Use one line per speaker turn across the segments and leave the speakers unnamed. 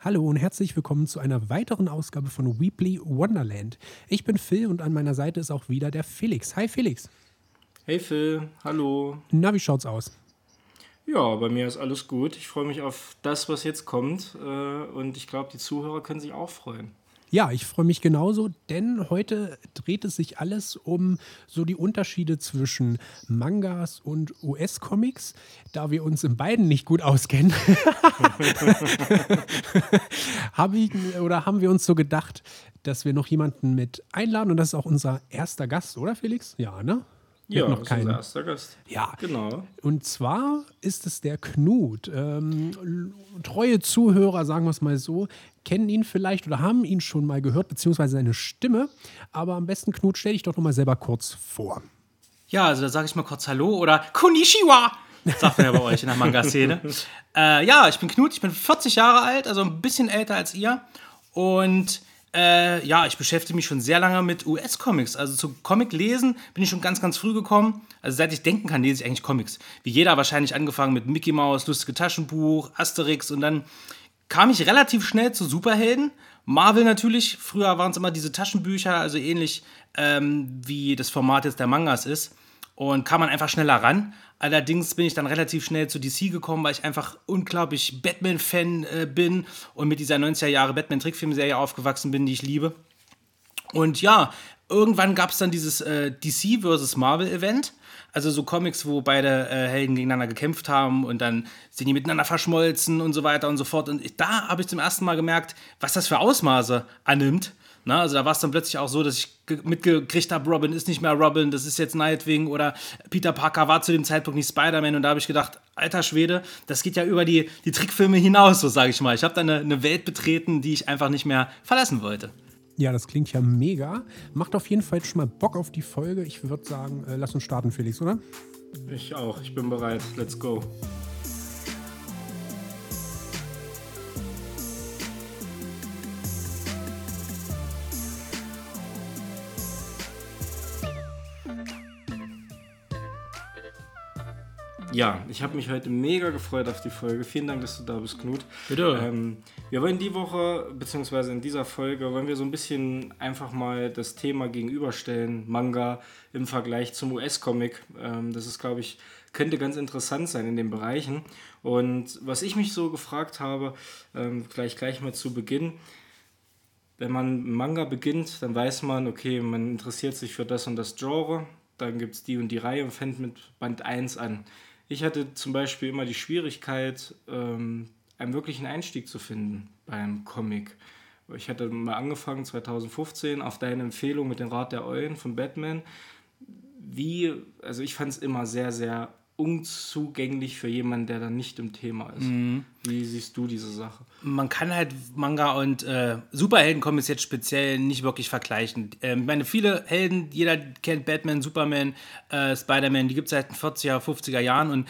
Hallo und herzlich willkommen zu einer weiteren Ausgabe von Weebly Wonderland. Ich bin Phil und an meiner Seite ist auch wieder der Felix. Hi Felix.
Hey Phil, hallo.
Na, wie schaut's aus?
Ja, bei mir ist alles gut. Ich freue mich auf das, was jetzt kommt. äh, Und ich glaube, die Zuhörer können sich auch freuen.
Ja, ich freue mich genauso, denn heute dreht es sich alles um so die Unterschiede zwischen Mangas und US-Comics. Da wir uns in beiden nicht gut auskennen, habe ich, oder haben wir uns so gedacht, dass wir noch jemanden mit einladen und das ist auch unser erster Gast, oder Felix? Ja, ne? Wir
Ja,
noch keinen.
unser erster Gast.
Ja,
Genau.
Und zwar ist es der Knut. Ähm, treue Zuhörer, sagen wir es mal so, kennen ihn vielleicht oder haben ihn schon mal gehört, beziehungsweise seine Stimme. Aber am besten, Knut, stell dich doch noch mal selber kurz vor.
Ja, also da sage ich mal kurz Hallo oder Konnichiwa, sagt man ja bei euch in der Manga-Szene. äh, ja, ich bin Knut, ich bin 40 Jahre alt, also ein bisschen älter als ihr. Und äh, ja, ich beschäftige mich schon sehr lange mit US-Comics. Also zu Comic-Lesen bin ich schon ganz, ganz früh gekommen. Also seit ich denken kann, lese ich eigentlich Comics. Wie jeder wahrscheinlich angefangen mit Mickey Mouse, lustige Taschenbuch, Asterix und dann kam ich relativ schnell zu Superhelden. Marvel natürlich. Früher waren es immer diese Taschenbücher, also ähnlich ähm, wie das Format jetzt der Mangas ist. Und kam man einfach schneller ran. Allerdings bin ich dann relativ schnell zu DC gekommen, weil ich einfach unglaublich Batman-Fan äh, bin und mit dieser 90er Jahre Batman-Trickfilmserie aufgewachsen bin, die ich liebe. Und ja, irgendwann gab es dann dieses äh, DC vs. Marvel Event. Also so Comics, wo beide äh, Helden gegeneinander gekämpft haben und dann sind die miteinander verschmolzen und so weiter und so fort. Und ich, da habe ich zum ersten Mal gemerkt, was das für Ausmaße annimmt. Na, also da war es dann plötzlich auch so, dass ich ge- mitgekriegt habe, Robin ist nicht mehr Robin, das ist jetzt Nightwing oder Peter Parker war zu dem Zeitpunkt nicht Spider-Man und da habe ich gedacht, alter Schwede, das geht ja über die, die Trickfilme hinaus, so sage ich mal. Ich habe da eine, eine Welt betreten, die ich einfach nicht mehr verlassen wollte.
Ja, das klingt ja mega. Macht auf jeden Fall schon mal Bock auf die Folge. Ich würde sagen, äh, lass uns starten, Felix, oder?
Ich auch. Ich bin bereit. Let's go. Ja, ich habe mich heute mega gefreut auf die Folge. Vielen Dank, dass du da bist, Knut.
Bitte.
Ähm, wir wollen die Woche, beziehungsweise in dieser Folge, wollen wir so ein bisschen einfach mal das Thema gegenüberstellen, Manga im Vergleich zum US-Comic. Ähm, das ist, glaube ich, könnte ganz interessant sein in den Bereichen. Und was ich mich so gefragt habe, ähm, gleich gleich mal zu Beginn, wenn man Manga beginnt, dann weiß man, okay, man interessiert sich für das und das Genre, dann gibt es die und die Reihe und fängt mit Band 1 an. Ich hatte zum Beispiel immer die Schwierigkeit, ähm, einen wirklichen Einstieg zu finden beim Comic. Ich hatte mal angefangen 2015 auf deine Empfehlung mit dem Rat der Eulen von Batman. Wie, also ich fand es immer sehr, sehr unzugänglich für jemanden, der dann nicht im Thema ist. Wie siehst du diese Sache?
man kann halt Manga und äh, Superheldencomics jetzt speziell nicht wirklich vergleichen. Ähm, ich meine, viele Helden, jeder kennt Batman, Superman, äh, Spider-Man, die gibt es seit den 40er, 50er Jahren und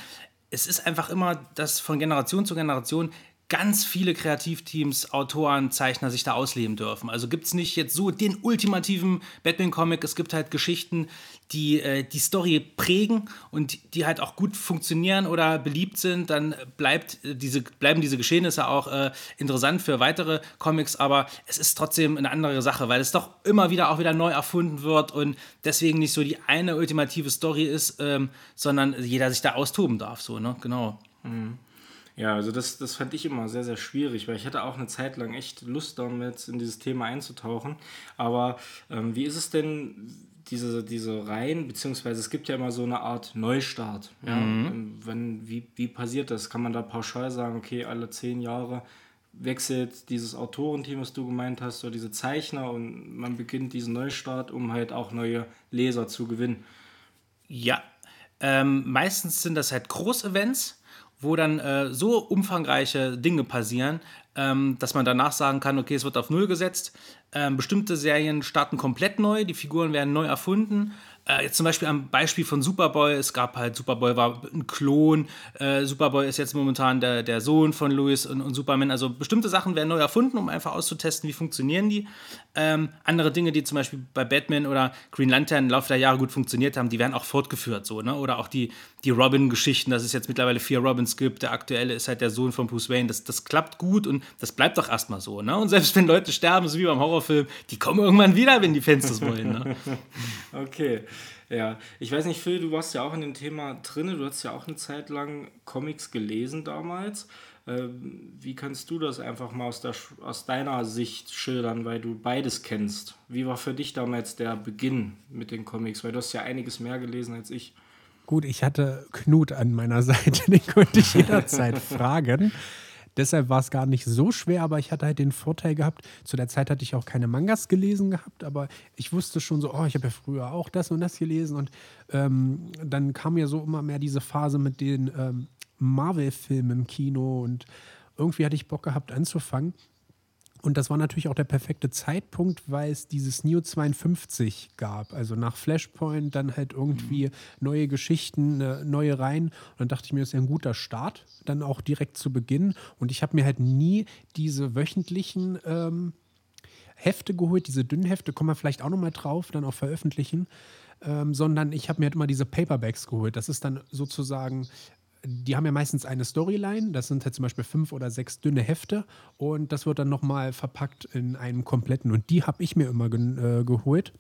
es ist einfach immer, dass von Generation zu Generation ganz viele Kreativteams, Autoren, Zeichner sich da ausleben dürfen. Also gibt es nicht jetzt so den ultimativen Batman-Comic, es gibt halt Geschichten, die äh, die Story prägen und die halt auch gut funktionieren oder beliebt sind, dann bleibt äh, diese, bleiben diese Geschehnisse auch äh, interessant für weitere Comics, aber es ist trotzdem eine andere Sache, weil es doch immer wieder auch wieder neu erfunden wird und deswegen nicht so die eine ultimative Story ist, ähm, sondern jeder sich da austoben darf, so, ne? Genau.
Ja, also das, das fand ich immer sehr, sehr schwierig, weil ich hatte auch eine Zeit lang echt Lust damit, in dieses Thema einzutauchen. Aber ähm, wie ist es denn, diese, diese Reihen, beziehungsweise es gibt ja immer so eine Art Neustart. Ja? Ähm, Wenn, wie, wie passiert das? Kann man da pauschal sagen, okay, alle zehn Jahre wechselt dieses Autorenteam, was du gemeint hast, oder diese Zeichner und man beginnt diesen Neustart, um halt auch neue Leser zu gewinnen.
Ja, ähm, meistens sind das halt Großevents, wo dann äh, so umfangreiche Dinge passieren, ähm, dass man danach sagen kann, okay, es wird auf Null gesetzt. Ähm, bestimmte Serien starten komplett neu, die Figuren werden neu erfunden. Äh, zum Beispiel am Beispiel von Superboy, es gab halt, Superboy war ein Klon, äh, Superboy ist jetzt momentan der, der Sohn von Louis und, und Superman. Also bestimmte Sachen werden neu erfunden, um einfach auszutesten, wie funktionieren die. Ähm, andere Dinge, die zum Beispiel bei Batman oder Green Lantern im Laufe der Jahre gut funktioniert haben, die werden auch fortgeführt. So, ne? Oder auch die, die Robin-Geschichten, dass es jetzt mittlerweile vier Robins gibt. Der aktuelle ist halt der Sohn von Bruce Wayne. Das, das klappt gut und das bleibt doch erstmal so. Ne? Und selbst wenn Leute sterben, so wie beim Horrorfilm, die kommen irgendwann wieder, wenn die Fans das wollen. Ne?
okay. Ja, ich weiß nicht, Phil, du warst ja auch in dem Thema drin, du hast ja auch eine Zeit lang Comics gelesen damals. Ähm, wie kannst du das einfach mal aus, der, aus deiner Sicht schildern, weil du beides kennst? Wie war für dich damals der Beginn mit den Comics? Weil du hast ja einiges mehr gelesen als ich.
Gut, ich hatte Knut an meiner Seite, den konnte ich jederzeit fragen. Deshalb war es gar nicht so schwer, aber ich hatte halt den Vorteil gehabt, zu der Zeit hatte ich auch keine Mangas gelesen gehabt, aber ich wusste schon so, oh, ich habe ja früher auch das und das gelesen und ähm, dann kam ja so immer mehr diese Phase mit den ähm, Marvel-Filmen im Kino und irgendwie hatte ich Bock gehabt anzufangen. Und das war natürlich auch der perfekte Zeitpunkt, weil es dieses Neo 52 gab. Also nach Flashpoint dann halt irgendwie mhm. neue Geschichten, äh, neue Reihen. Und dann dachte ich mir, das ist ja ein guter Start, dann auch direkt zu Beginn. Und ich habe mir halt nie diese wöchentlichen ähm, Hefte geholt, diese dünnen Hefte, kommen wir vielleicht auch nochmal drauf, dann auch veröffentlichen. Ähm, sondern ich habe mir halt immer diese Paperbacks geholt. Das ist dann sozusagen die haben ja meistens eine Storyline, das sind halt zum Beispiel fünf oder sechs dünne Hefte und das wird dann nochmal verpackt in einem kompletten und die habe ich mir immer ge äh, geholt.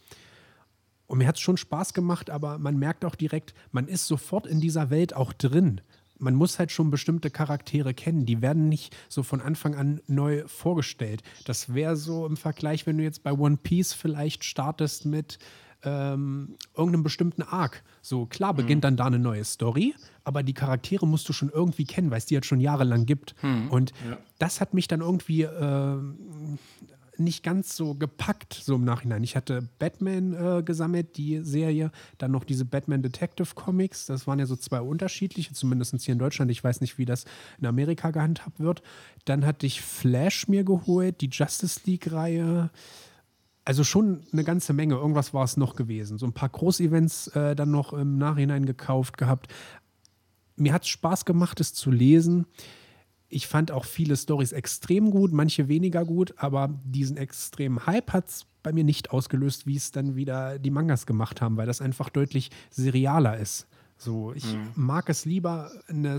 Und mir hat es schon Spaß gemacht, aber man merkt auch direkt, man ist sofort in dieser Welt auch drin. Man muss halt schon bestimmte Charaktere kennen. Die werden nicht so von Anfang an neu vorgestellt. Das wäre so im Vergleich, wenn du jetzt bei One Piece vielleicht startest mit ähm, irgendeinem bestimmten Arc. So, klar beginnt mhm. dann da eine neue Story, aber die Charaktere musst du schon irgendwie kennen, weil es die jetzt schon jahrelang gibt. Mhm. Und ja. das hat mich dann irgendwie äh, nicht ganz so gepackt, so im Nachhinein. Ich hatte Batman äh, gesammelt, die Serie, dann noch diese Batman Detective Comics. Das waren ja so zwei unterschiedliche, zumindest hier in Deutschland. Ich weiß nicht, wie das in Amerika gehandhabt wird. Dann hatte ich Flash mir geholt, die Justice League-Reihe. Also schon eine ganze Menge. Irgendwas war es noch gewesen. So ein paar Großevents äh, dann noch im Nachhinein gekauft gehabt. Mir hat es Spaß gemacht, es zu lesen. Ich fand auch viele Stories extrem gut, manche weniger gut, aber diesen extremen Hype hat es bei mir nicht ausgelöst, wie es dann wieder die Mangas gemacht haben, weil das einfach deutlich serialer ist. So, ich mhm. mag es lieber, eine,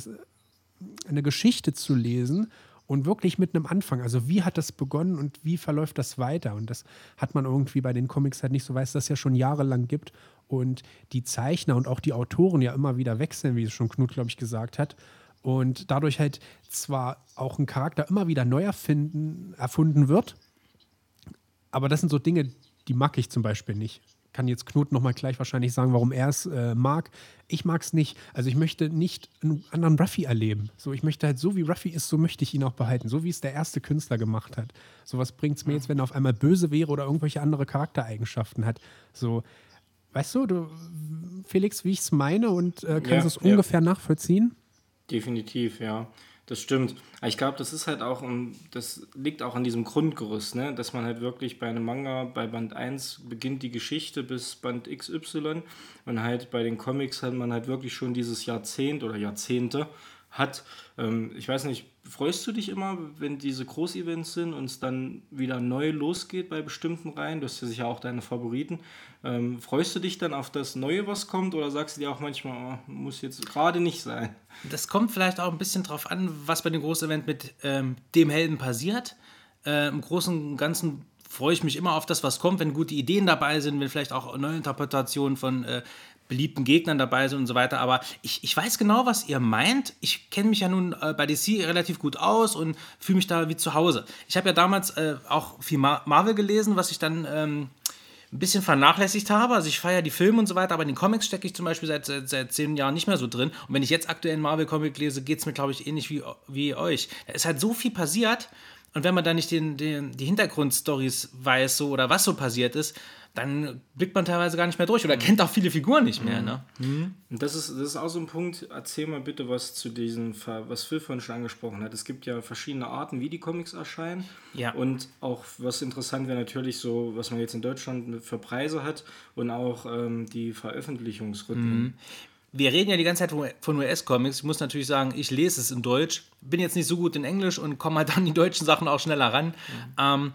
eine Geschichte zu lesen und wirklich mit einem Anfang. Also wie hat das begonnen und wie verläuft das weiter? Und das hat man irgendwie bei den Comics halt nicht so, weil es das ja schon jahrelang gibt und die Zeichner und auch die Autoren ja immer wieder wechseln, wie es schon Knut, glaube ich, gesagt hat. Und dadurch halt zwar auch ein Charakter immer wieder neu erfinden, erfunden wird, aber das sind so Dinge, die mag ich zum Beispiel nicht kann jetzt Knut nochmal gleich wahrscheinlich sagen, warum er es äh, mag. Ich mag es nicht. Also ich möchte nicht einen anderen Ruffy erleben. So, ich möchte halt so, wie Ruffy ist, so möchte ich ihn auch behalten. So wie es der erste Künstler gemacht hat. So was bringt es mir jetzt, wenn er auf einmal böse wäre oder irgendwelche andere Charaktereigenschaften hat. So, weißt du, du Felix, wie ich es meine und äh, kannst ja, es ja. ungefähr nachvollziehen?
Definitiv, ja. Das stimmt. Ich glaube, das ist halt auch, das liegt auch an diesem Grundgerüst, ne? dass man halt wirklich bei einem Manga, bei Band 1 beginnt die Geschichte bis Band XY und halt bei den Comics hat man halt wirklich schon dieses Jahrzehnt oder Jahrzehnte hat. Ähm, ich weiß nicht, freust du dich immer, wenn diese Großevents sind und es dann wieder neu losgeht bei bestimmten Reihen? Du hast ja sicher auch deine Favoriten. Ähm, freust du dich dann auf das Neue, was kommt, oder sagst du dir auch manchmal, oh, muss jetzt gerade nicht sein?
Das kommt vielleicht auch ein bisschen drauf an, was bei dem Großevent mit ähm, dem Helden passiert. Äh, Im Großen und Ganzen freue ich mich immer auf das, was kommt, wenn gute Ideen dabei sind, wenn vielleicht auch neue Interpretationen von äh, beliebten Gegnern dabei sind und so weiter. Aber ich, ich weiß genau, was ihr meint. Ich kenne mich ja nun äh, bei DC relativ gut aus und fühle mich da wie zu Hause. Ich habe ja damals äh, auch viel Mar Marvel gelesen, was ich dann ähm, ein bisschen vernachlässigt habe. Also ich feiere die Filme und so weiter, aber in den Comics stecke ich zum Beispiel seit, seit, seit zehn Jahren nicht mehr so drin. Und wenn ich jetzt aktuell einen Marvel-Comic lese, geht es mir, glaube ich, ähnlich wie, wie euch. Da ist halt so viel passiert Und wenn man dann nicht den, den, die Hintergrundstories weiß so, oder was so passiert ist, dann blickt man teilweise gar nicht mehr durch oder
Mhm.
kennt auch viele Figuren nicht mehr. Ne?
Und das ist, das ist auch so ein Punkt, erzähl mal bitte was zu diesen, Ver- was Phil vorhin schon angesprochen hat. Es gibt ja verschiedene Arten, wie die Comics erscheinen.
Ja.
Und auch, was interessant wäre, natürlich so, was man jetzt in Deutschland für Preise hat und auch ähm, die Veröffentlichungsrhythmen.
Wir reden ja die ganze Zeit von- US-Comics. Ich muss natürlich sagen, ich lese es in Deutsch, bin jetzt nicht so gut in Englisch und komme halt an die deutschen Sachen auch schneller ran. Ähm,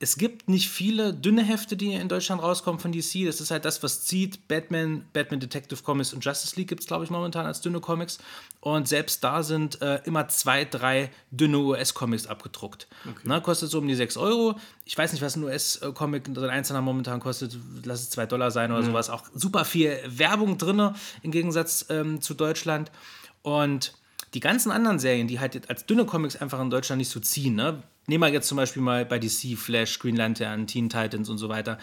es gibt nicht viele dünne Hefte, die in Deutschland rauskommen von DC. Das ist halt das, was zieht. Batman, Batman Detective Comics und Justice League gibt es, glaube ich, momentan als dünne Comics. Und selbst da sind äh, immer zwei, drei dünne US-Comics abgedruckt. Na, kostet so um die 6 Euro. Ich weiß nicht, was ein US-Comic, ein einzelner momentan kostet. Lass es 2 Dollar sein oder sowas. Auch super viel Werbung drin, im Gegensatz ähm, zu Deutschland. Und die ganzen anderen Serien, die halt als dünne Comics einfach in Deutschland nicht so ziehen, ne? Nehmen wir jetzt zum Beispiel mal bei DC, Flash, Green Lantern, Teen Titans und so weiter,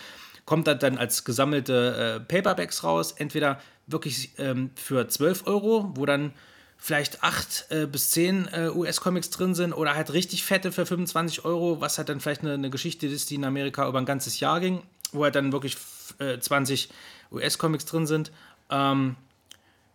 kommt das dann als gesammelte äh, Paperbacks raus, entweder wirklich ähm, für 12 Euro, wo dann vielleicht 8 äh, bis 10 äh, US-Comics drin sind oder halt richtig fette für 25 Euro, was halt dann vielleicht eine, eine Geschichte ist, die in Amerika über ein ganzes Jahr ging, wo halt dann wirklich f- äh, 20 US-Comics drin sind. Ähm,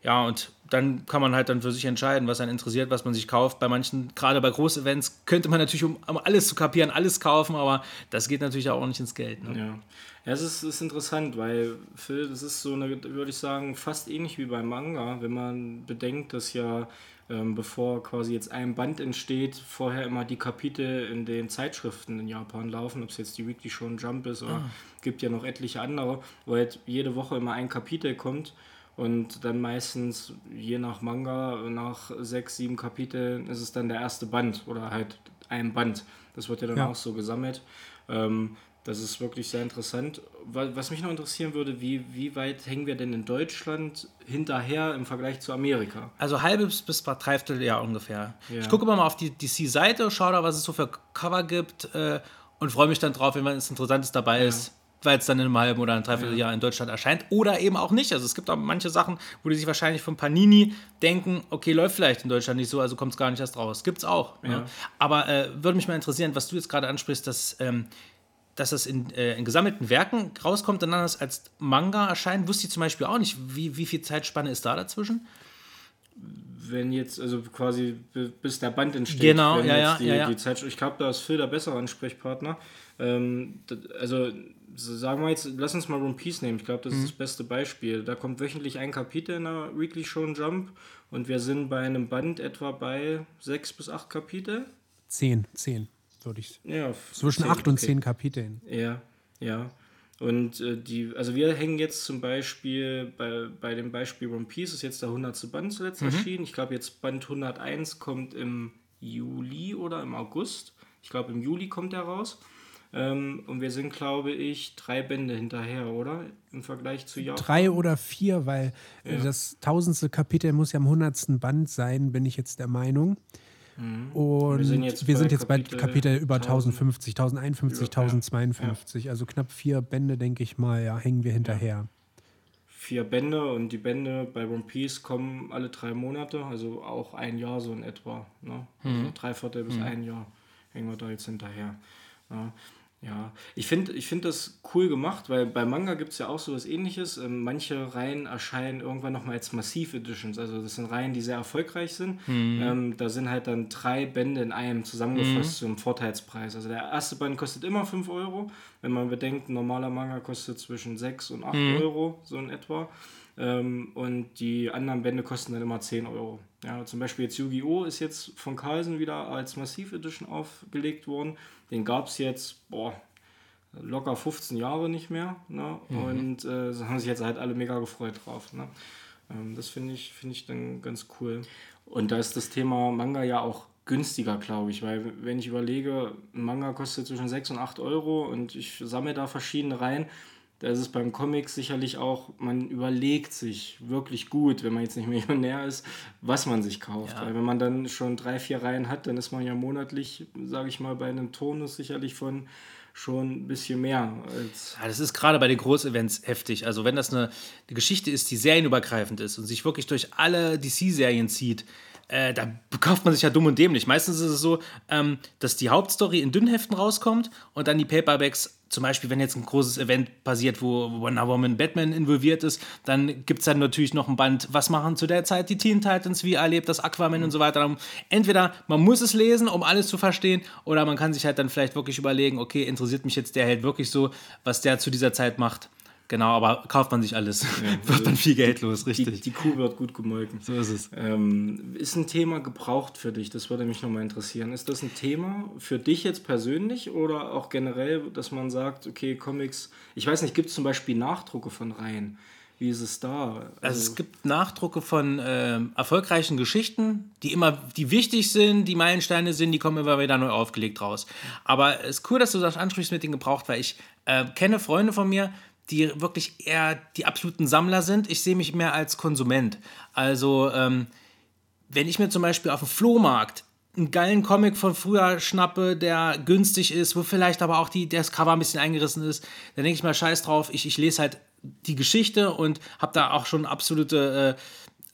ja, und dann kann man halt dann für sich entscheiden, was einen interessiert, was man sich kauft. Bei manchen, gerade bei Großevents, könnte man natürlich, um, um alles zu kapieren, alles kaufen, aber das geht natürlich auch nicht ins Geld. Ne?
Ja, ja es ist, ist interessant, weil Phil, das ist so eine, würde ich sagen, fast ähnlich wie beim Manga, wenn man bedenkt, dass ja ähm, bevor quasi jetzt ein Band entsteht, vorher immer die Kapitel in den Zeitschriften in Japan laufen, ob es jetzt die Weekly Shonen Jump ist oder gibt ja noch etliche andere, wo halt jede Woche immer ein Kapitel kommt und dann meistens je nach Manga, nach sechs, sieben Kapiteln ist es dann der erste Band oder halt ein Band. Das wird ja dann
Ja.
auch so gesammelt. Ähm, das ist wirklich sehr interessant. Wa- Was mich noch interessieren würde, wie, wie weit hängen wir denn in Deutschland hinterher im Vergleich zu Amerika?
Also halbes bis dreiviertel Jahr ungefähr.
Ja.
Ich gucke immer mal auf die DC-Seite, schaue da, was es so für Cover gibt äh, und freue mich dann drauf, wenn was Interessantes dabei ist, weil es dann in einem halben oder einem Dreivierteljahr in Deutschland erscheint oder eben auch nicht. Also es gibt auch manche Sachen, wo die sich wahrscheinlich von Panini denken, okay, läuft vielleicht in Deutschland nicht so, also kommt es gar nicht erst raus. Gibt's auch. Ne? Aber äh, würde mich mal interessieren, was du jetzt gerade ansprichst, dass, ähm, dass das in, äh, in gesammelten Werken rauskommt und dann das als Manga erscheint, wusste ich zum Beispiel auch nicht. Wie, wie viel Zeitspanne ist da dazwischen?
Wenn jetzt, also quasi bi- bis der Band entsteht.
Genau,
wenn
ja,
jetzt
ja,
die,
ja, ja.
Die Zeit, ich glaube, da ist Phil der bessere Ansprechpartner. Ähm, also so sagen wir jetzt, lass uns mal One Piece nehmen. Ich glaube, das ist
Mhm.
das beste Beispiel. Da kommt wöchentlich ein Kapitel in der Weekly Shonen Jump und wir sind bei einem Band etwa bei sechs bis acht Kapitel.
Zehn, zehn, würde ich.
Ja,
Zwischen
zehn,
acht und
okay.
zehn Kapiteln.
Ja, ja. Und äh, die, also wir hängen jetzt zum Beispiel bei, bei dem Beispiel One Piece ist jetzt der 100. Band zuletzt erschienen. Ich glaube jetzt Band 101 kommt im Juli oder im August. Ich glaube im Juli kommt er raus. Ähm, und wir sind, glaube ich, drei Bände hinterher, oder? Im Vergleich zu Japan.
Drei oder vier, weil äh, das tausendste Kapitel muss ja am hundertsten Band sein, bin ich jetzt der Meinung. Und wir sind jetzt, bei
Kapitel
Kapitel über
1000,
1050, 1051,
Ja, ja.
1052. Also knapp vier Bände, denke ich mal, ja, hängen wir hinterher.
Vier Bände und die Bände bei One Piece kommen alle drei Monate, also auch ein Jahr so in etwa. Ne? Also drei Viertel bis ein Jahr hängen wir da jetzt hinterher. Ja, ja. ich finde ich find das cool gemacht, weil bei Manga gibt es ja auch so was ähnliches. Ähm, manche Reihen erscheinen irgendwann nochmal als Massiv-Editions. Also das sind Reihen, die sehr erfolgreich sind. Ähm, da sind halt dann drei Bände in einem zusammengefasst zum Vorteilspreis. Also der erste Band kostet immer 5 Euro. Wenn man bedenkt, ein normaler Manga kostet zwischen 6 und 8 Euro, so in etwa. Ähm, und die anderen Bände kosten dann immer 10 Euro. Ja, zum Beispiel jetzt Yu-Gi-Oh! ist jetzt von Carlsen wieder als Massiv Edition aufgelegt worden. Den gab es jetzt, boah, locker 15 Jahre nicht mehr. Ne? Und äh, haben sich jetzt halt alle mega gefreut drauf. Ne? Ähm, das finde ich, find ich dann ganz cool. Und da ist das Thema Manga ja auch günstiger, glaube ich, weil wenn ich überlege, ein Manga kostet zwischen 6 und 8 Euro und ich sammle da verschiedene rein, da ist es beim Comic sicherlich auch, man überlegt sich wirklich gut, wenn man jetzt nicht Millionär ist, was man sich kauft.
Ja.
Weil wenn man dann schon drei, vier Reihen hat, dann ist man ja monatlich, sage ich mal, bei einem Tonus sicherlich von schon ein bisschen mehr als
Ja, das ist gerade bei den Großevents heftig. Also wenn das eine, eine Geschichte ist, die serienübergreifend ist und sich wirklich durch alle DC-Serien zieht, äh, da kauft man sich ja dumm und dämlich. Meistens ist es so, ähm, dass die Hauptstory in Dünnheften rauskommt und dann die Paperbacks zum Beispiel, wenn jetzt ein großes Event passiert, wo Wonder Woman Batman involviert ist, dann gibt es dann natürlich noch ein Band, was machen zu der Zeit die Teen Titans, wie erlebt das Aquaman und so weiter. Entweder man muss es lesen, um alles zu verstehen, oder man kann sich halt dann vielleicht wirklich überlegen, okay, interessiert mich jetzt der Held wirklich so, was der zu dieser Zeit macht. Genau, aber kauft man sich alles, ja, wird dann viel Geld los, richtig.
Die, die, Kuh wird gut gemolken.
So ist es.
Ähm, ist ein Thema gebraucht für dich? Das würde mich nochmal interessieren. Ist das ein Thema für dich jetzt persönlich oder auch generell, dass man sagt, okay, Comics, ich weiß nicht, gibt es zum Beispiel Nachdrucke von Reihen? Wie ist es da?
Also, also es gibt Nachdrucke von äh, erfolgreichen Geschichten, die immer, die wichtig sind, die Meilensteine sind, die kommen immer wieder neu aufgelegt raus. Aber es ist cool, dass du das ansprichst mit den gebraucht, weil ich äh, kenne Freunde von mir, die wirklich eher die absoluten Sammler sind. Ich sehe mich mehr als Konsument. Also, ähm, wenn ich mir zum Beispiel auf dem Flohmarkt einen geilen Comic von früher schnappe, der günstig ist, wo vielleicht aber auch die, das Cover ein bisschen eingerissen ist, dann denke ich mal, scheiß drauf, ich, ich lese halt die Geschichte und habe da auch schon absolute äh,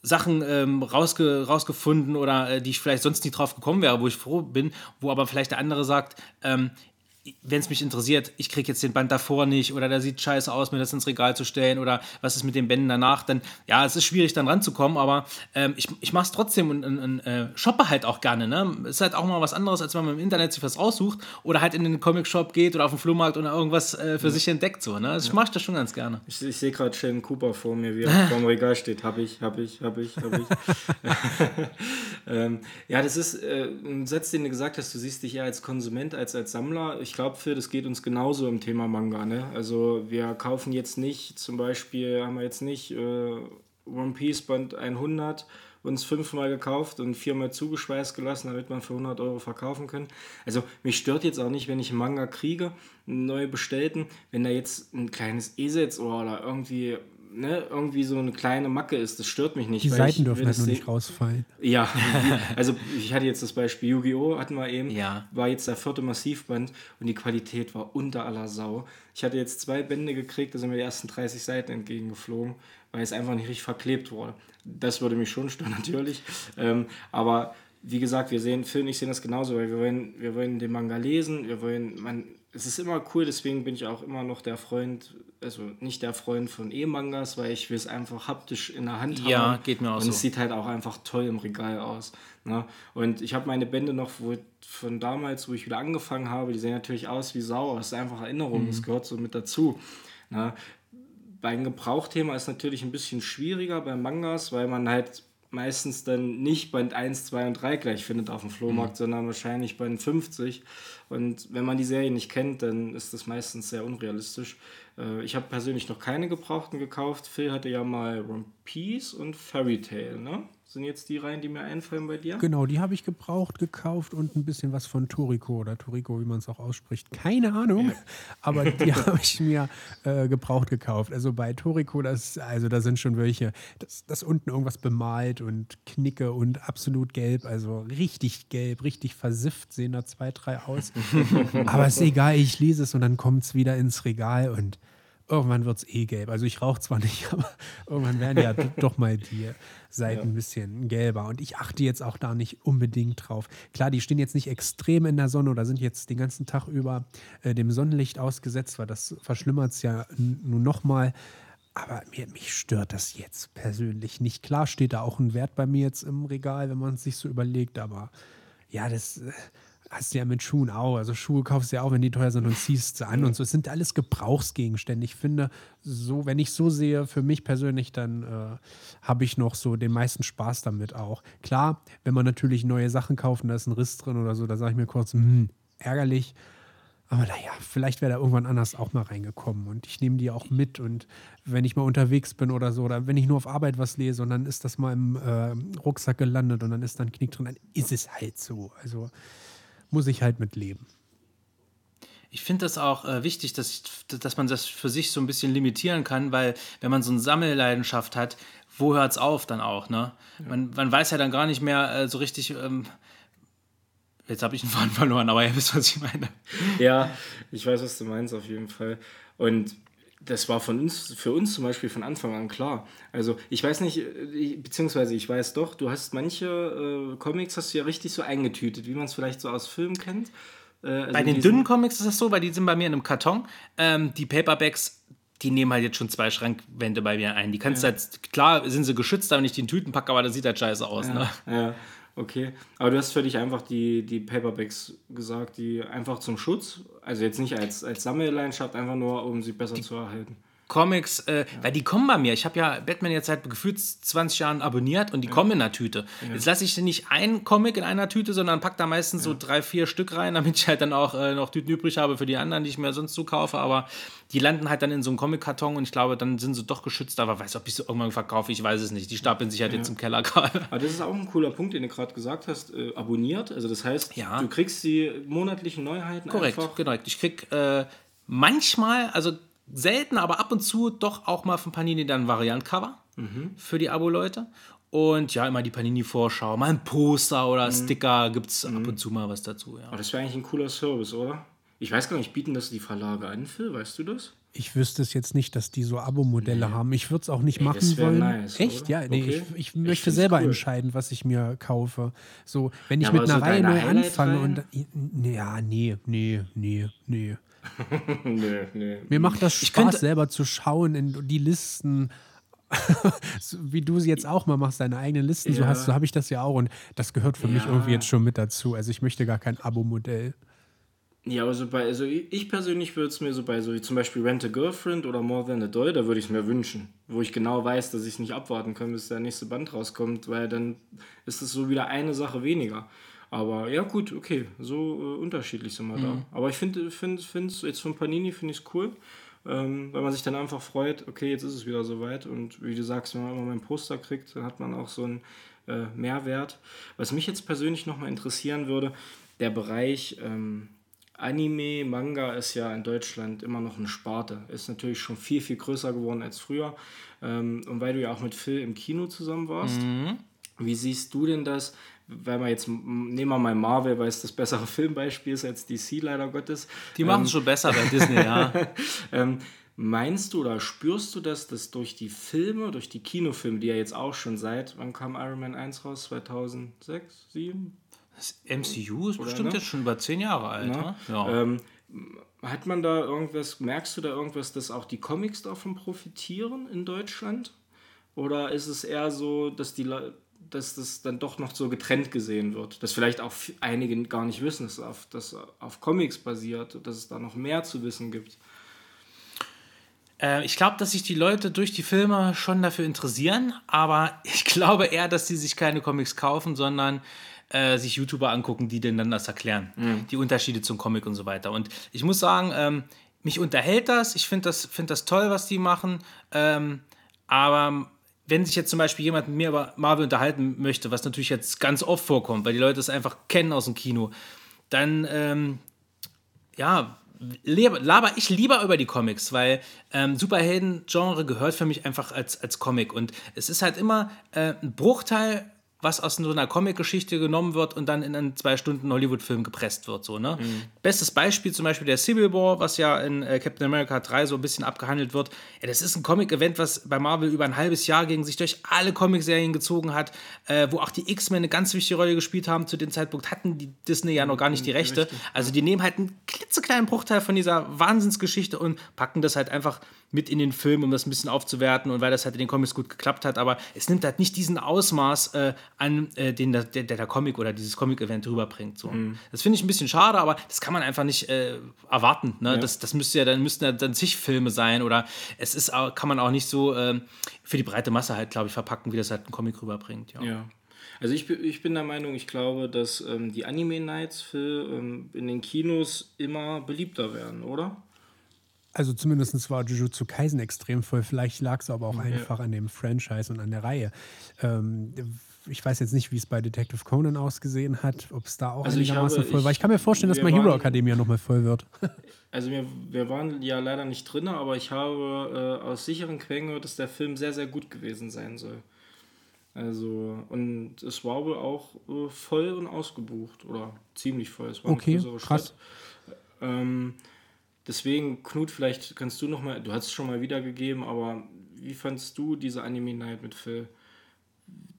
Sachen ähm, rausge, rausgefunden oder äh, die ich vielleicht sonst nicht drauf gekommen wäre, wo ich froh bin, wo aber vielleicht der andere sagt, ähm, wenn es mich interessiert, ich kriege jetzt den Band davor nicht oder der sieht scheiße aus, mir das ins Regal zu stellen oder was ist mit den Bänden danach, dann ja, es ist schwierig dann ranzukommen, aber ähm, ich, ich mache es trotzdem und, und, und äh, shoppe halt auch gerne. Ne? Ist halt auch mal was anderes, als wenn man im Internet sich was raussucht oder halt in den Comic-Shop geht oder auf den Flohmarkt oder irgendwas äh, für ja. sich entdeckt. So, ne? Ich mache das schon ganz gerne.
Ich, ich sehe gerade Sheldon Cooper vor mir, wie er vor dem Regal steht. Hab ich, hab ich, hab ich, hab ich. ähm, ja, das ist äh, ein Satz, den du gesagt hast, du siehst dich eher als Konsument als als Sammler. Ich glaube, für das geht uns genauso im Thema Manga. Ne? Also wir kaufen jetzt nicht, zum Beispiel haben wir jetzt nicht äh, One Piece Band 100 uns fünfmal gekauft und viermal zugeschweißt gelassen, damit man für 100 Euro verkaufen können. Also mich stört jetzt auch nicht, wenn ich einen Manga kriege, einen neu bestellten, wenn da jetzt ein kleines Eselsohr oder irgendwie ne, irgendwie so eine kleine Macke ist, das stört mich nicht.
Die Seiten dürfen halt nur nicht rausfallen.
Ja, also ich hatte jetzt das Beispiel Yu-Gi-Oh! hatten wir eben,
ja.
war jetzt der vierte Massivband und die Qualität war unter aller Sau. Ich hatte jetzt zwei Bände gekriegt, da sind mir die ersten 30 Seiten entgegengeflogen, weil es einfach nicht richtig verklebt wurde. Das würde mich schon stören natürlich, ähm, aber wie gesagt, wir sehen, Phil und ich sehen das genauso, weil wir wollen, wir wollen den Manga lesen, wir wollen, man, es ist immer cool, deswegen bin ich auch immer noch der Freund, also nicht der Freund von E-Mangas, weil ich will es einfach haptisch in der Hand
haben. Ja, geht mir auch
Und
so.
es sieht halt auch einfach toll im Regal aus. Ne? Und ich habe meine Bände noch wo, von damals, wo ich wieder angefangen habe, die sehen natürlich aus wie Sau, es ist einfach Erinnerung, mhm. das gehört so mit dazu. Ne? Beim Gebrauchthema ist natürlich ein bisschen schwieriger bei Mangas, weil man halt meistens dann nicht Band 1, 2 und 3 gleich findet auf dem Flohmarkt, mhm. sondern wahrscheinlich Band 50. Und wenn man die Serie nicht kennt, dann ist das meistens sehr unrealistisch. Äh, ich habe persönlich noch keine gebrauchten gekauft. Phil hatte ja mal One Piece und Fairy Tail, ne? Sind jetzt die Reihen, die mir einfallen bei dir?
Genau, die habe ich gebraucht, gekauft und ein bisschen was von Toriko oder Toriko, wie man es auch ausspricht. Keine Ahnung, ja. aber die habe ich mir äh, gebraucht gekauft. Also bei Toriko, das, also da sind schon welche, das, das unten irgendwas bemalt und Knicke und absolut gelb, also richtig gelb, richtig versifft sehen da zwei, drei aus. aber ist egal, ich lese es und dann kommt es wieder ins Regal und irgendwann wird es eh gelb. Also ich rauche zwar nicht, aber irgendwann werden ja doch mal die Seiten ja. ein bisschen gelber. Und ich achte jetzt auch da nicht unbedingt drauf. Klar, die stehen jetzt nicht extrem in der Sonne oder sind jetzt den ganzen Tag über äh, dem Sonnenlicht ausgesetzt, weil das verschlimmert es ja nun nochmal. Aber mir, mich stört das jetzt persönlich nicht. Klar steht da auch ein Wert bei mir jetzt im Regal, wenn man es sich so überlegt, aber ja, das äh, hast du ja mit Schuhen auch. Also Schuhe kaufst du ja auch, wenn die teuer sind und ziehst sie an und so. Es sind alles Gebrauchsgegenstände. Ich finde, so, wenn ich so sehe, für mich persönlich, dann äh, habe ich noch so den meisten Spaß damit auch. Klar, wenn man natürlich neue Sachen kauft und da ist ein Riss drin oder so, da sage ich mir kurz, hm, ärgerlich. Aber naja, vielleicht wäre da irgendwann anders auch mal reingekommen. Und ich nehme die auch mit. Und wenn ich mal unterwegs bin oder so, oder wenn ich nur auf Arbeit was lese und dann ist das mal im äh, Rucksack gelandet und dann ist da ein Knick drin, dann ist es halt so. Also muss ich halt mit leben.
Ich finde das auch äh, wichtig, dass, dass man das für sich so ein bisschen limitieren kann, weil wenn man so eine Sammelleidenschaft hat, wo hört es auf dann auch? Ne? Ja. Man, man weiß ja dann gar nicht mehr äh, so richtig. Ähm, jetzt habe ich einen Faden verloren, aber ihr wisst, was ich meine.
Ja, ich weiß, was du meinst, auf jeden Fall. Und das war von uns, für uns zum Beispiel von Anfang an klar. Also ich weiß nicht, äh, beziehungsweise ich weiß doch, du hast manche äh, Comics hast du ja richtig so eingetütet, wie man es vielleicht so aus Filmen kennt.
Äh, also bei den dünnen Comics ist das so, weil die sind bei mir in einem Karton. Ähm, die Paperbacks, die nehmen halt jetzt schon zwei Schrankwände bei mir ein. Die kannst ja. halt, klar sind sie geschützt, wenn ich die in Tüten packe, aber das sieht halt scheiße aus.
Ja,
ne?
ja. Okay, aber du hast für dich einfach die, die Paperbacks gesagt, die einfach zum Schutz, also jetzt nicht als, als Sammelleidenschaft, einfach nur, um sie besser die, zu erhalten.
Comics, äh, ja. weil die kommen bei mir. Ich habe ja Batman jetzt seit gefühlt 20 Jahren abonniert und die ja. kommen in einer Tüte. Ja. Jetzt lasse ich nicht ein Comic in einer Tüte, sondern pack da meistens so drei, vier Stück rein, damit ich halt dann auch äh, noch Tüten übrig habe für die anderen, die ich mir sonst so kaufe. Aber die landen halt dann in so einem Comic-Karton und ich glaube, dann sind sie doch geschützt. Aber weiß, ob ich sie irgendwann verkaufe, ich weiß es nicht. Die stapeln sich halt jetzt im Keller gerade.
Aber das ist auch ein cooler Punkt, den du gerade gesagt hast. Äh, abonniert. Also das heißt, du kriegst die monatlichen Neuheiten
Korrekt,
einfach.
Korrekt, Ich krieg äh, manchmal, also selten, aber ab und zu doch auch mal von Panini dann ein Variant-Cover mhm. für die Abo-Leute. Und ja, immer die Panini-Vorschau, mal ein Poster oder mhm. Sticker, gibt es mhm. ab und zu mal was dazu. Ja.
Aber das wäre eigentlich ein cooler Service, oder? Ich weiß gar nicht, bieten das die Verlage an, Phil? Weißt du das?
Ich wüsste es jetzt nicht, dass die so Abo-Modelle nee. haben. Ich würde es auch nicht Ey, machen wollen. Nice, Echt? Oder? Ja, nee, okay. ich, ich möchte ich selber cool. entscheiden, was ich mir kaufe. So, wenn ich ja, mit einer so Reihe neu anfange und. Ja, nee, nee, nee, nee. nee, nee. Mir macht das Spaß, selber zu schauen in die Listen. wie du sie jetzt auch mal machst, deine eigenen Listen, ja. so hast, so habe ich das ja auch und das gehört für ja. mich irgendwie jetzt schon mit dazu. Also ich möchte gar kein Abo-Modell.
Ja, aber so bei, also ich persönlich würde es mir so bei so wie zum Beispiel Rent a Girlfriend oder More Than a Doll, da würde ich es mir wünschen, wo ich genau weiß, dass ich nicht abwarten kann, bis der nächste Band rauskommt, weil dann ist es so wieder eine Sache weniger. Aber ja, gut, okay, so äh, unterschiedlich sind wir mhm. da. Aber ich finde, find, es jetzt von Panini finde ich es cool, ähm, weil man sich dann einfach freut, okay, jetzt ist es wieder soweit. Und wie du sagst, wenn man immer mein Poster kriegt, dann hat man auch so einen äh, Mehrwert. Was mich jetzt persönlich nochmal interessieren würde, der Bereich ähm, Anime, Manga ist ja in Deutschland immer noch eine Sparte. Ist natürlich schon viel, viel größer geworden als früher. Ähm, und weil du ja auch mit Phil im Kino zusammen warst, mhm. wie siehst du denn das? Weil man jetzt, nehmen wir mal Marvel, weil es das bessere Filmbeispiel ist als DC, leider Gottes.
Die machen es ähm, schon besser bei Disney, ja.
ähm, meinst du oder spürst du das, dass durch die Filme, durch die Kinofilme, die ja jetzt auch schon seit, wann kam Iron Man 1 raus? 2006, 2007?
Das MCU ist oder, bestimmt ne? jetzt schon über zehn Jahre alt, ne?
Ja. Ähm, hat man da irgendwas, merkst du da irgendwas, dass auch die Comics davon profitieren in Deutschland? Oder ist es eher so, dass die Leute dass das dann doch noch so getrennt gesehen wird. Dass vielleicht auch einige gar nicht wissen, dass auf, dass auf Comics basiert, dass es da noch mehr zu wissen gibt.
Äh, ich glaube, dass sich die Leute durch die Filme schon dafür interessieren, aber ich glaube eher, dass sie sich keine Comics kaufen, sondern äh, sich YouTuber angucken, die denen dann das erklären. Mhm. Die Unterschiede zum Comic und so weiter. Und ich muss sagen, ähm, mich unterhält das. Ich finde das, find das toll, was die machen. Ähm, aber wenn sich jetzt zum Beispiel jemand mit mir über Marvel unterhalten möchte, was natürlich jetzt ganz oft vorkommt, weil die Leute es einfach kennen aus dem Kino, dann ähm, ja, laber ich lieber über die Comics, weil ähm, Superhelden-Genre gehört für mich einfach als, als Comic. Und es ist halt immer äh, ein Bruchteil was aus so einer Comic-Geschichte genommen wird und dann in einen zwei Stunden Hollywood-Film gepresst wird. So, ne? Mhm. Bestes Beispiel zum Beispiel der Civil War, was ja in äh, Captain America 3 so ein bisschen abgehandelt wird. Ja, das ist ein Comic-Event, was bei Marvel über ein halbes Jahr gegen sich durch alle Comic-Serien gezogen hat, äh, wo auch die X-Men eine ganz wichtige Rolle gespielt haben. Zu dem Zeitpunkt hatten die Disney ja noch gar nicht die mhm, Rechte. Also die nehmen halt einen klitzekleinen Bruchteil von dieser Wahnsinnsgeschichte und packen das halt einfach mit in den Film, um das ein bisschen aufzuwerten und weil das halt in den Comics gut geklappt hat. Aber es nimmt halt nicht diesen Ausmaß äh, an, äh, den der, der, der, Comic oder dieses Comic-Event rüberbringt. So. Mhm. Das finde ich ein bisschen schade, aber das kann man einfach nicht äh, erwarten. Ne? Ja. Das, das müsste ja dann müssten ja dann zig Filme sein oder es ist kann man auch nicht so ähm, für die breite Masse halt, glaube ich, verpacken, wie das halt ein Comic rüberbringt.
ja. ja. Also ich, ich bin der Meinung, ich glaube, dass ähm, die Anime-Nights für, ähm, in den Kinos immer beliebter werden, oder?
Also zumindest war Jujutsu Kaisen extrem voll. Vielleicht lag es aber auch ja. einfach an dem Franchise und an der Reihe. Ähm, ich weiß jetzt nicht, wie es bei Detective Conan ausgesehen hat, ob es da auch also einigermaßen habe, voll war. Ich kann mir vorstellen, dass mal Hero Academia nochmal voll wird.
Also wir, wir waren ja leider nicht drin, aber ich habe äh, aus sicheren Quellen gehört, dass der Film sehr, sehr gut gewesen sein soll. Also, und es war wohl auch äh, voll und ausgebucht oder ziemlich voll. Es war
okay, krass.
Ähm, deswegen, Knut, vielleicht kannst du noch mal, du hast es schon mal wiedergegeben, aber wie fandst du diese Anime Night mit Phil?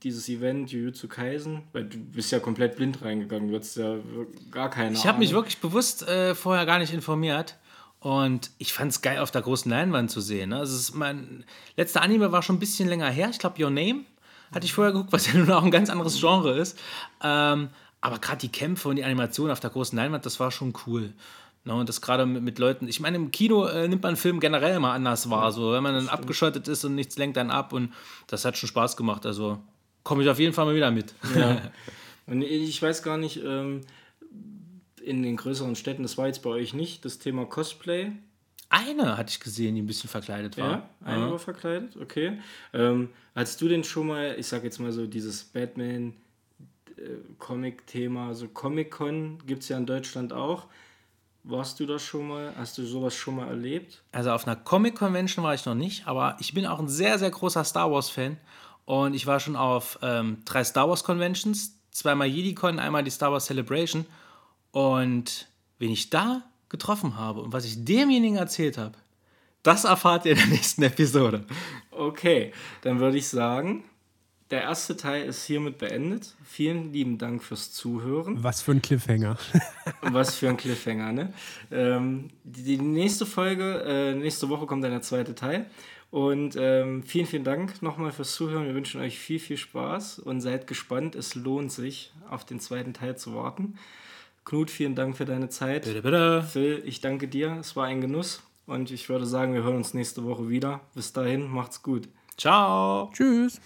Dieses Event Jujutsu Kaisen, weil du bist ja komplett blind reingegangen, du hattest ja gar keine
Ich habe mich wirklich bewusst äh, vorher gar nicht informiert. Und ich fand es geil, auf der großen Leinwand zu sehen. Ne? Also mein letzter Anime war schon ein bisschen länger her. Ich glaube, Your Name hatte ich vorher geguckt, was ja nun auch ein ganz anderes Genre ist. Ähm, aber gerade die Kämpfe und die Animation auf der großen Leinwand, das war schon cool. Ne? Und das gerade mit, mit, Leuten. Ich meine, im Kino äh, nimmt man einen Film generell immer anders wahr. So, wenn man dann abgeschottet ist und nichts lenkt dann ab. Und das hat schon Spaß gemacht. Also komme ich auf jeden Fall mal wieder mit.
Ja. Und ich weiß gar nicht, ähm, in den größeren Städten, das war jetzt bei euch nicht, das Thema Cosplay.
Eine hatte ich gesehen, die ein bisschen verkleidet war.
Ja, eine ja. war verkleidet, okay. Ähm, als du denn schon mal, ich sag jetzt mal so, dieses Batman äh, so Comic-Con gibt es ja in Deutschland auch. Warst du das schon mal? Hast du sowas schon mal erlebt?
Also auf einer Comic-Convention war ich noch nicht, aber ich bin auch ein sehr, sehr großer Star Wars-Fan. Und ich war schon auf ähm, drei Star Wars-Conventions, zweimal JediCon, einmal die Star Wars Celebration. Und wen ich da getroffen habe und was ich demjenigen erzählt habe, das erfahrt ihr in der nächsten Episode.
Okay, dann würde ich sagen, der erste Teil ist hiermit beendet. Vielen lieben Dank fürs Zuhören.
Was für ein Cliffhanger.
Was für ein Cliffhanger, ne? Ähm, die, die, nächste Folge, äh, nächste Woche kommt dann der zweite Teil. Und ähm, vielen, vielen Dank nochmal fürs Zuhören. Wir wünschen euch viel, viel Spaß und seid gespannt. Es lohnt sich, auf den zweiten Teil zu warten. Knut, vielen Dank für deine Zeit.
Bitte, bitte.
Phil, ich danke dir. Es war ein Genuss. Und ich würde sagen, wir hören uns nächste Woche wieder. Bis dahin, macht's gut.
Ciao.
Tschüss.